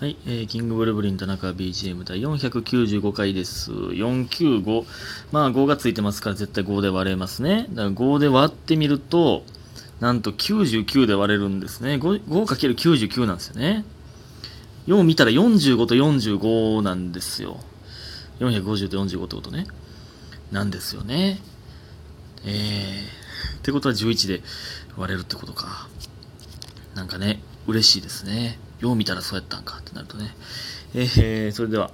はい、えー、キングブルブリン田中 BGM 第495回です。495。まあ5がついてますから絶対5で割れますね。だから5で割ってみると、なんと99で割れるんですね。5 5×99 なんですよね。4を見たら45と45なんですよ。450と45ってことね。なんですよね。えー、ってことは11で割れるってことか。なんかね、嬉しいですね。よう見たらそうやったんかってなるとね。えー、それでは、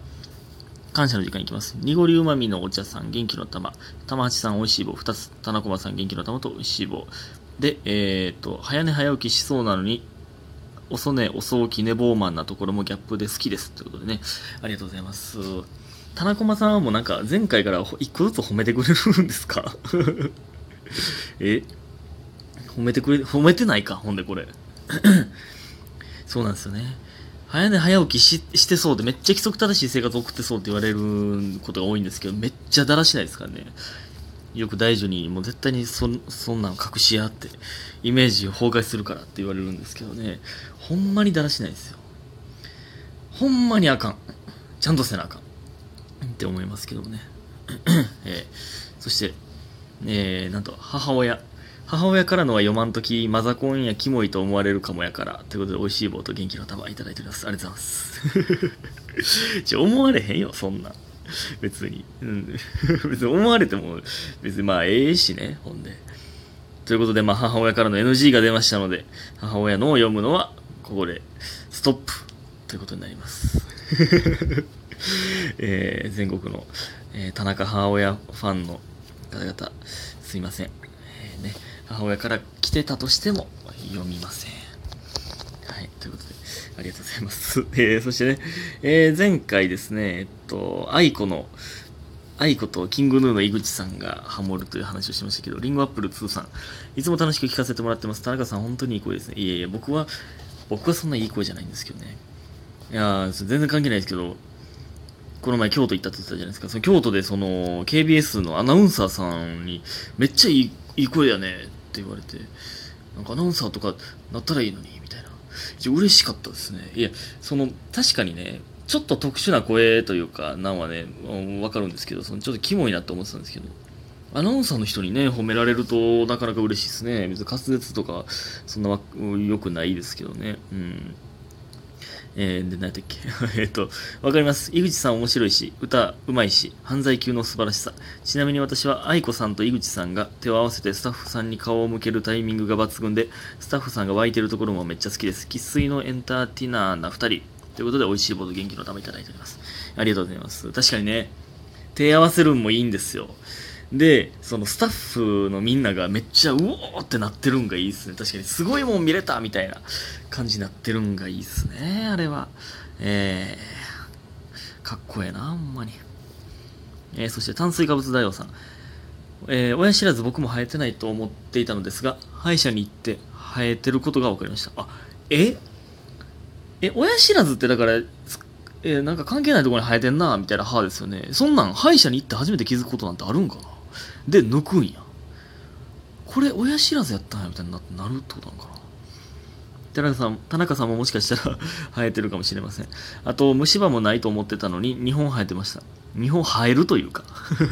感謝の時間いきます。濁りうまみのお茶さん、元気の玉。玉八さん、おいしい棒。二つ、田中さん、元気の玉とおいしい棒。で、えーと、早寝早起きしそうなのに、遅寝遅起き寝坊マンなところもギャップで好きです。ということでね、ありがとうございます。田中さんはもうなんか前回から一個ずつ褒めてくれるんですか？え？褒めてくれ、褒めてないか、ほんでこれ。そうなんですよね。早寝早起きししてそうで、めっちゃ規則正しい生活を送ってそうって言われることが多いんですけど、めっちゃだらしないですからね。よく大女に、もう絶対にそそんなん隠しやって、イメージを崩壊するからって言われるんですけどね、ほんまにだらしないですよ。ほんまにあかん。ちゃんとせなあかん。って思いますけどもね。えー、そして、えー、なんと母親。母親からのは読まんとき、マザコンやキモいと思われるかもやから。ということで、美味しい棒と元気の玉いただいております。ありがとうございます。ちょ、思われへんよ、そんな。別に。うん。別に思われても、別にまあ、ええしね、ほんで。ということで、まあ、母親からの NG が出ましたので、母親のを読むのは、ここで、ストップということになります。えー、全国の、えー、田中母親ファンの方々、すいません。えー、ね、母親から来てたとしても読みません。はい、ということで、ありがとうございます。えー、そしてね、えー、前回ですね、えっと、愛子の、愛子とキングヌーの井口さんがハモるという話をしましたけど、リンゴアップル2さん、いつも楽しく聞かせてもらってます。田中さん、本当にいい声ですね。いえいえ、僕は、僕はそんないい声じゃないんですけどね。いやー、全然関係ないですけど、この前京都行ったって言ってたじゃないですか。その京都でその KBS のアナウンサーさんにめっちゃいいいい声やねって言われて、なんかアナウンサーとかなったらいいのにみたいな。一応嬉しかったですね。いや、その確かにね、ちょっと特殊な声というか、なんはね、わかるんですけど、そのちょっとキモいなって思ってたんですけど、アナウンサーの人にね、褒められるとなかなか嬉しいですね。別に滑舌とか、そんな良くないですけどね。うん。えー、で、何やっけ？えっと、わかります。井口さん面白いし、歌うまいし、犯罪級の素晴らしさ。ちなみに私は愛子さんと井口さんが手を合わせてスタッフさんに顔を向けるタイミングが抜群で、スタッフさんが湧いてるところもめっちゃ好きです。生粋のエンターテイナーな二人。ということで、美味しいボード元気のためいただいております。ありがとうございます。確かにね、手合わせるんもいいんですよ。で、そのスタッフのみんながめっちゃうおーってなってるんがいいっすね。確かにすごいもん見れたみたいな感じになってるんがいいっすね。あれは。えー、かっこええな、ほんまに。えー、そして炭水化物大王さん。えー、親知らず僕も生えてないと思っていたのですが、歯医者に行って生えてることが分かりました。あ、え？え、親知らずってだから、えー、なんか関係ないところに生えてんな、みたいな歯ですよね。そんなん歯医者に行って初めて気づくことなんてあるんかな？で、抜くんや。これ、親知らずやったんや、みたいにななるってことなのかな田中さん、田中さんももしかしたら 生えてるかもしれません。あと、虫歯もないと思ってたのに、2本生えてました。2本生えるというか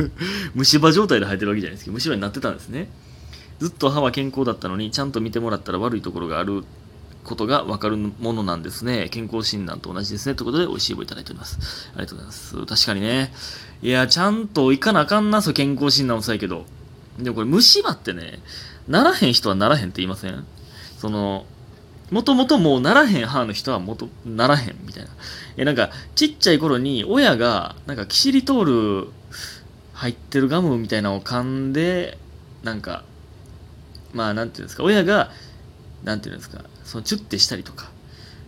虫歯状態で生えてるわけじゃないですけど、虫歯になってたんですね。ずっと歯は健康だったのに、ちゃんと見てもらったら悪いところがあることが分かるものなんですね。健康診断と同じですね。ということで、美味しい棒いただいております。ありがとうございます。確かにね。いや、ちゃんと行かなあかんな、そう、健康診断もそうやけど。でもこれ、虫歯ってね、ならへん人はならへんって言いません？その、もともともうならへん歯の人はもと、ならへんみたいな。え、なんか、ちっちゃい頃に親が、なんか、キシリトール入ってるガムみたいなのを噛んで、なんか、まあ、なんていうんですか、親が、なんていうんですか、そのチュッてしたりとか、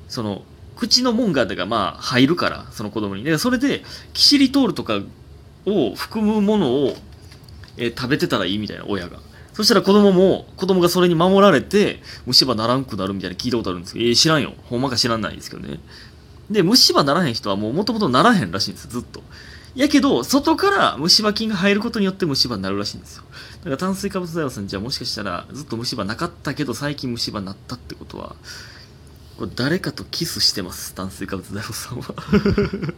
その、口の門が、だからまあ、入るから、その子供に。で、それで、キシリトールとかを含むものを、えー食べてたらいいみたいな、親が。そしたら子供も、子供がそれに守られて、虫歯ならんくなるみたいな聞いたことあるんですけど、えー知らんよ。ほんまか知らないですけどね。で、虫歯ならへん人はもう元々ならへんらしいんですずっと。やけど、外から虫歯菌が入ることによって虫歯になるらしいんですよ。だから炭水化物大王さんじゃあもしかしたらずっと虫歯なかったけど最近虫歯になったってことは、これ誰かとキスしてます？炭水化物大王さんは。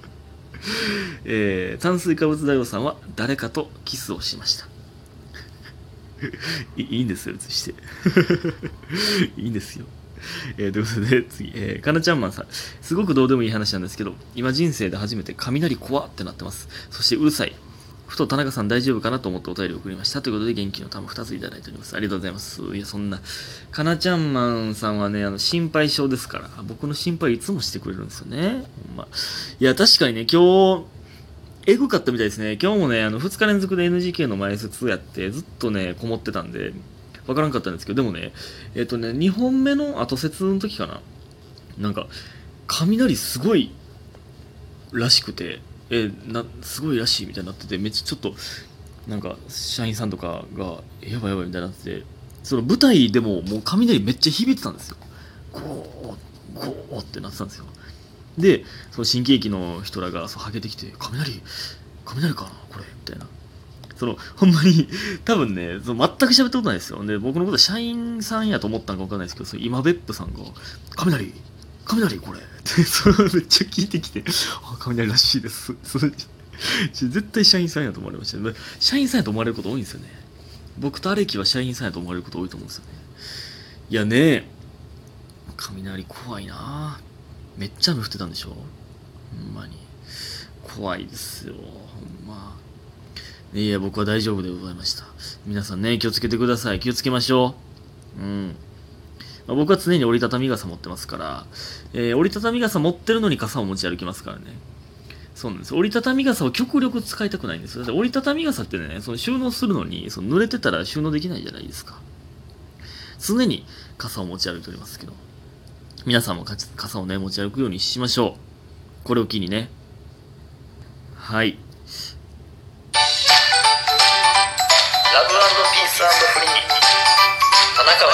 えー、炭水化物大王さんは誰かとキスをしました。いいいんですよ別にして。いいんですよ。えー、ということで、次、えー、かなちゃんマンさん。すごくどうでもいい話なんですけど、今人生で初めて雷怖ってなってます。そしてうるさい。ふと田中さん大丈夫かなと思ってお便りを送りました。ということで元気の玉2ついただいております。ありがとうございます。いや、そんな、かなちゃんマンさんはね、あの、心配性ですから、僕の心配いつもしてくれるんですよね。ほんま。いや、確かにね、今日、えぐかったみたいですね。今日もね、あの、2日連続で NGK の前説やって、ずっとね、こもってたんで、わからんかったんですけど、でもね、えっ、ー、とね、2本目の後説の時かな。なんか、雷すごいらしくて、えな、すごいらしいみたいになってて、めっちゃちょっと、なんか、社員さんとかが、やばいやばいみたいになってて、その舞台でももう雷めっちゃ響いてたんですよ。ゴー、ゴーってなってたんですよ。で、その新喜劇の人らがそうはけてきて、雷、雷かなこれみたいな。その、ほんまに、多分ね、その全く喋ったことないですよ。で、僕のこと社員さんやと思ったんかわかんないですけど、その今別府さんが、雷、雷これって それめっちゃ聞いてきて、あ、雷らしいです。それ絶対社員さんやと思われました。社員さんやと思われること多いんですよね。僕とアレキは社員さんやと思われること多いと思うんですよね。いやね、雷怖いなめっちゃ雨降ってたんでしょ？ほんまに。怖いですよ。ほんま。いや、僕は大丈夫でございました。皆さんね、気をつけてください。気をつけましょう。うん。まあ、僕は常に折りたたみ傘持ってますから、えー、折りたたみ傘持ってるのに傘を持ち歩きますからね。そうなんです。折りたたみ傘を極力使いたくないんです。折りたたみ傘ってね、その収納するのに、その濡れてたら収納できないじゃないですか。常に傘を持ち歩いておりますけど。皆さんも傘をね、持ち歩くようにしましょう。これを機にね。はい。ピースフリー。田中は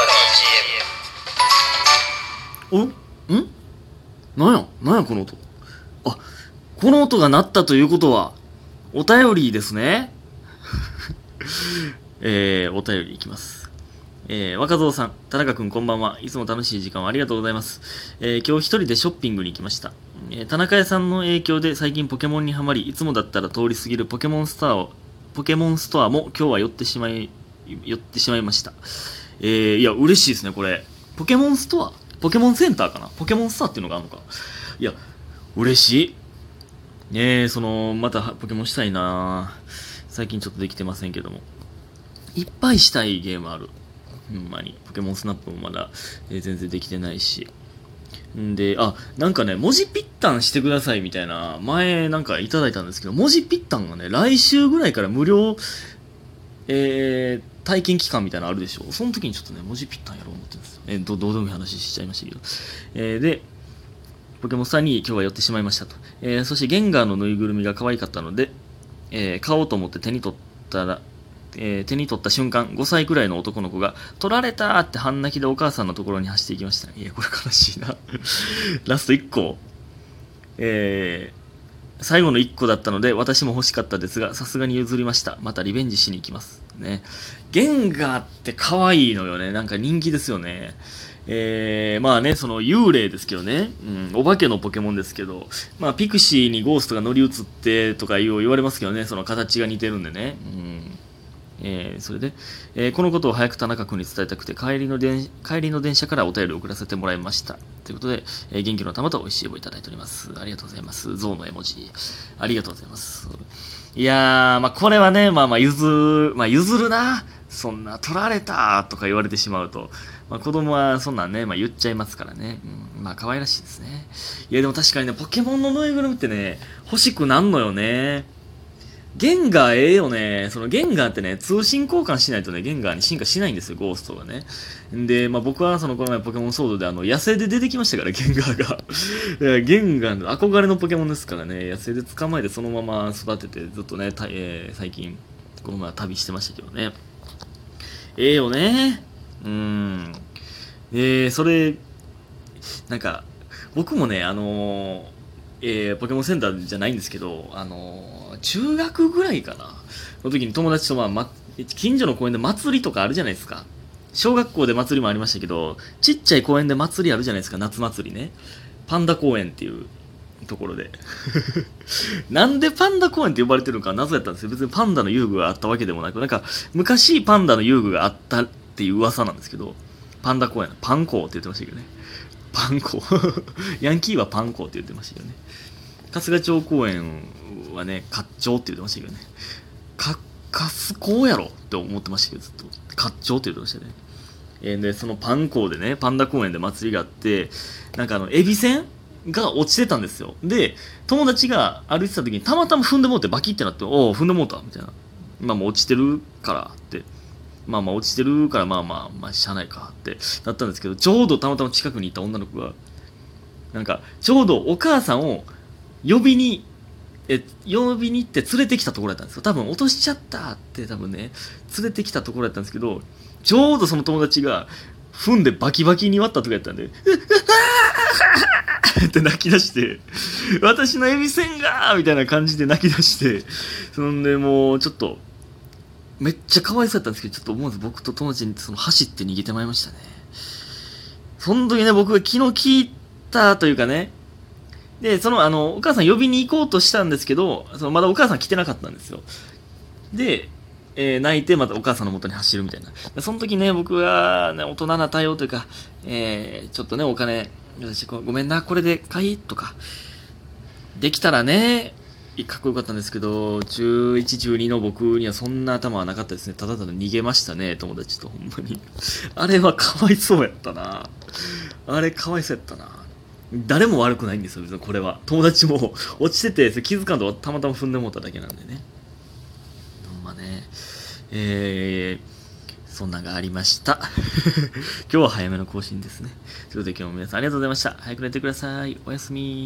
BGM。おん？なんやなんやこの音。あ、この音が鳴ったということは、お便りですね。えー、お便りいきます。えー、若造さん、田中くんこんばんは。いつも楽しい時間をありがとうございます。えー、今日一人でショッピングに行きました。えー、田中屋さんの影響で最近ポケモンにはまり、いつもだったら通り過ぎるポケモンスターを、ポケモンストアも今日は寄ってしまい、寄ってしまいました。えー、いや、嬉しいですね、これ。ポケモンストアポケモンセンターかな？ポケモンスターっていうのがあるのか。いや、嬉しい。ねえ、その、またポケモンしたいな最近ちょっとできてませんけども。いっぱいしたいゲームある。ほんまに。ポケモンスナップもまだ、えー、全然できてないし。んで、あ、なんかね、文字ピッタンしてくださいみたいな、前なんかいただいたんですけど、文字ピッタンがね、来週ぐらいから無料、えー、体験期間みたいなのあるでしょ？うその時にちょっとね、文字ピッタンやろう思ってるんです。えー、ど、どうでもいい話しちゃいましたけど。えー、で、ポケモンスターに今日は寄ってしまいましたと。えー、そしてゲンガーのぬいぐるみが可愛かったので、えー、買おうと思って手に取ったら、えー、手に取った瞬間、5歳くらいの男の子が、取られたって半泣きでお母さんのところに走っていきました。いや、これ悲しいな ラスト1個。えー、最後の1個だったので、私も欲しかったですが、さすがに譲りました。またリベンジしに行きます。ね。ゲンガーって可愛いのよね。なんか人気ですよね。えー、まあね、その幽霊ですけどね、うん、お化けのポケモンですけど、まあピクシーにゴーストが乗り移ってとか言われますけどね、その形が似てるんでね。うんえー、それで、えー、このことを早く田中君に伝えたくて帰りの電、帰りの電車からお便りを送らせてもらいました。ということで、えー、元気の玉と美味しい棒いただいております。ありがとうございます。象の絵文字。ありがとうございます。いやー、まあ、これはね、まあまあ、譲る、まあ、譲るな。そんな、取られたとか言われてしまうと、まあ、子供はそんなんね、まあ、言っちゃいますからね。うん、まあ、可愛らしいですね。いや、でも確かにね、ポケモンのぬいぐるみってね、欲しくなんのよね。ゲンガーええよね。そのゲンガーってね、通信交換しないとね、ゲンガーに進化しないんですよ、ゴーストがね。んで、まあ僕はそのこの前ポケモンソードであの、野生で出てきましたから、ゲンガーが。ゲンガーの憧れのポケモンですからね、野生で捕まえてそのまま育てて、ずっとね、たえー、最近、この前旅してましたけどね。ええよね。うん。えー、それ、なんか、僕もね、あのー、えー、ポケモンセンターじゃないんですけど、あのー中学ぐらいかなの時に友達とまあ、ま、近所の公園で祭りとかあるじゃないですか。小学校で祭りもありましたけど、ちっちゃい公園で祭りあるじゃないですか、夏祭りね。パンダ公園っていうところで。なんでパンダ公園って呼ばれてるのか謎やったんですよ。別にパンダの遊具があったわけでもなく、なんか昔パンダの遊具があったっていう噂なんですけど、パンダ公園、パンコーって言ってましたけどね。パンコ。ヤンキーはパンコって言ってましたけどね。春日町公園はね、カッチョって言ってましたけどね。か、カスコーやろって思ってましたけど、ずっと。カッチョって言ってましたね。えー、で、そのパンコーでね、パンダ公園で祭りがあって、なんかあの、エビせんが落ちてたんですよ。で、友達が歩いてた時にたまたま踏んでもうてバキってなって、おお、踏んでもうたみたいな。まあもう落ちてるからって。まあまあ落ちてるからまあまあ、まあしゃあないかってなったんですけど、ちょうどたまたま近くにいた女の子が、なんか、ちょうどお母さんを呼びに、え、呼びに行って連れてきたところだったんですよ。多分落としちゃったって多分ね、連れてきたところだったんですけど、ちょうどその友達が、踏んでバキバキに割ったとかやったんで、って泣き出して、私のエビせんがみたいな感じで泣き出して、そんでもうちょっと、めっちゃ可愛そうやったんですけど、ちょっと思わず僕と友達にその走って逃げてまいりましたね。その時ね、僕が昨日聞いたというかね、で、その、あの、お母さん呼びに行こうとしたんですけど、そのまだお母さん来てなかったんですよ。で、えー、泣いてまたお母さんの元に走るみたいな。その時ね、僕は、ね、大人な対応というか、えー、ちょっとね、お金、私ごめんな、これで買いとか、できたらね、かっこよかったんですけど、11、12の僕にはそんな頭はなかったですね。ただただ逃げましたね、友達と、ほんまに。あれはかわいそうやったな。あれかわいそうやったな。誰も悪くないんですよ、別にこれは。友達も落ちてて、気づかんとたまたま踏んでもうただけなんでね。ほんまね。えー、そんなんがありました。今日は早めの更新ですね。ということで今日も皆さんありがとうございました。早く寝てください。おやすみ。